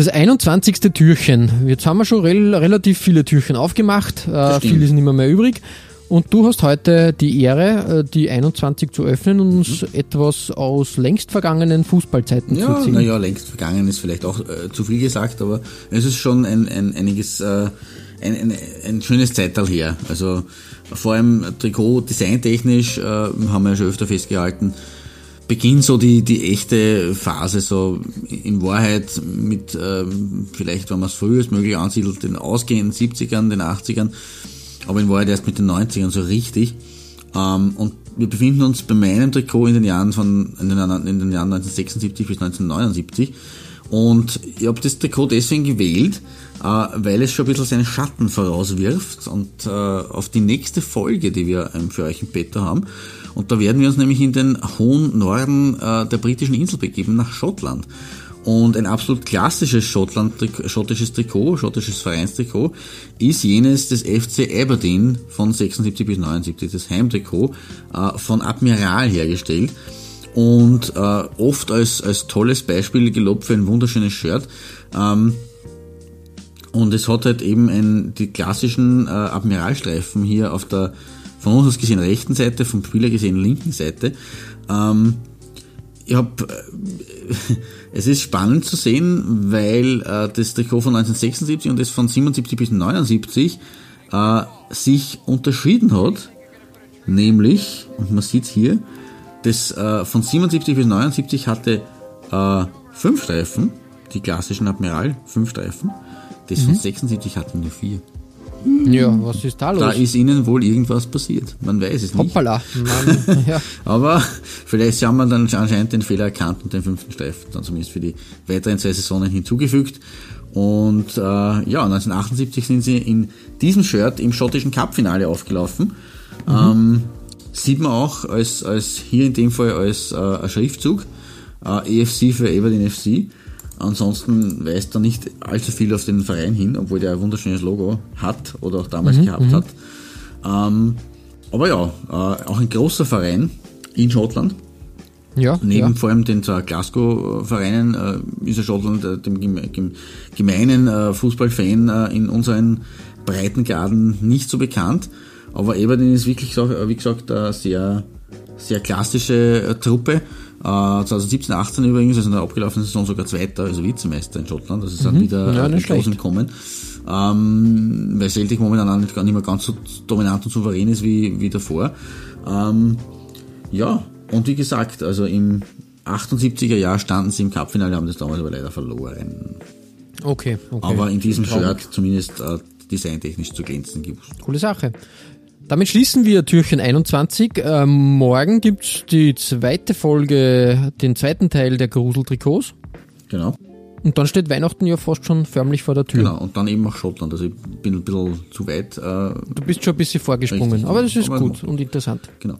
Das 21. Türchen. Jetzt haben wir schon rel relativ viele Türchen aufgemacht. Äh, viel ist nicht mehr, mehr übrig. Und du hast heute die Ehre, äh, die 21 zu öffnen und uns mhm. etwas aus längst vergangenen Fußballzeiten ja, zu erzählen. Naja, längst vergangen ist vielleicht auch äh, zu viel gesagt, aber es ist schon ein, ein einiges, äh, ein, ein, ein schönes Zeitalter her. Also vor allem Trikot designtechnisch äh, haben wir ja schon öfter festgehalten, beginnt so die, die echte Phase, so in Wahrheit mit, ähm, vielleicht wenn man es frühestmöglich ansiedelt, den ausgehenden 70ern, den 80ern, aber in Wahrheit erst mit den 90ern so richtig. Ähm, und wir befinden uns bei meinem Trikot in den Jahren von in den, in den Jahren 1976 bis 1979. Und ich habe das Trikot deswegen gewählt, äh, weil es schon ein bisschen seinen Schatten vorauswirft und äh, auf die nächste Folge, die wir ähm, für euch im Petto haben. Und da werden wir uns nämlich in den hohen Norden äh, der britischen Insel begeben, nach Schottland. Und ein absolut klassisches Schottland, schottisches Trikot, schottisches Vereinstrikot, ist jenes des FC Aberdeen von 76 bis 79, das Heimtrikot, äh, von Admiral hergestellt und äh, oft als, als tolles Beispiel gelobt für ein wunderschönes Shirt. Ähm, und es hat halt eben ein, die klassischen äh, Admiralstreifen hier auf der von uns aus gesehen rechten Seite, vom Spieler gesehen linken Seite. Ähm, ich hab, äh, es ist spannend zu sehen, weil äh, das Trikot von 1976 und das von 77 bis 79 äh, sich unterschieden hat. Nämlich, und man sieht hier, das äh, von 77 bis 79 hatte äh, fünf Streifen, die klassischen Admiral, fünf Streifen. Das mhm. von 76 hatte nur vier. Ja, was ist da los? Da ist ihnen wohl irgendwas passiert. Man weiß es nicht. Hoppala. Ja. Aber vielleicht haben wir dann anscheinend den Fehler erkannt und den fünften Streifen dann zumindest für die weiteren zwei Saisonen hinzugefügt. Und äh, ja, 1978 sind sie in diesem Shirt im schottischen Cup-Finale aufgelaufen. Mhm. Ähm, sieht man auch als, als hier in dem Fall als äh, ein Schriftzug. Äh, EFC für Aberdeen FC. Ansonsten weist er nicht allzu viel auf den Verein hin, obwohl der ein wunderschönes Logo hat oder auch damals mhm, gehabt mhm. hat. Ähm, aber ja, äh, auch ein großer Verein in Schottland. Ja, Neben ja. vor allem den zwei Glasgow-Vereinen äh, ist ja Schottland äh, dem gemeinen äh, Fußballfan äh, in unseren Breitengraden nicht so bekannt. Aber Aberdeen ist wirklich, äh, wie gesagt, eine sehr, sehr klassische äh, Truppe 2017, äh, 18 übrigens, also in der abgelaufenen Saison sogar Zweiter, also Vizemeister in Schottland. Also sind mhm. wieder ja, die Großen kommen. Ähm, weil Celtic momentan auch nicht, nicht mehr ganz so dominant und souverän ist wie, wie davor. Ähm, ja, und wie gesagt, also im 78er Jahr standen sie im Cupfinale, haben das damals aber leider verloren. Okay, okay. Aber in diesem Shirt zumindest äh, designtechnisch zu glänzen gewusst. Coole Sache. Damit schließen wir Türchen 21. Ähm, morgen gibt's die zweite Folge, den zweiten Teil der Gruseltrikots. Genau. Und dann steht Weihnachten ja fast schon förmlich vor der Tür. Genau, und dann eben auch Schottland. Also ich bin ein bisschen zu weit. Äh, du bist schon ein bisschen vorgesprungen, richtig, aber das ist aber gut und interessant. Genau.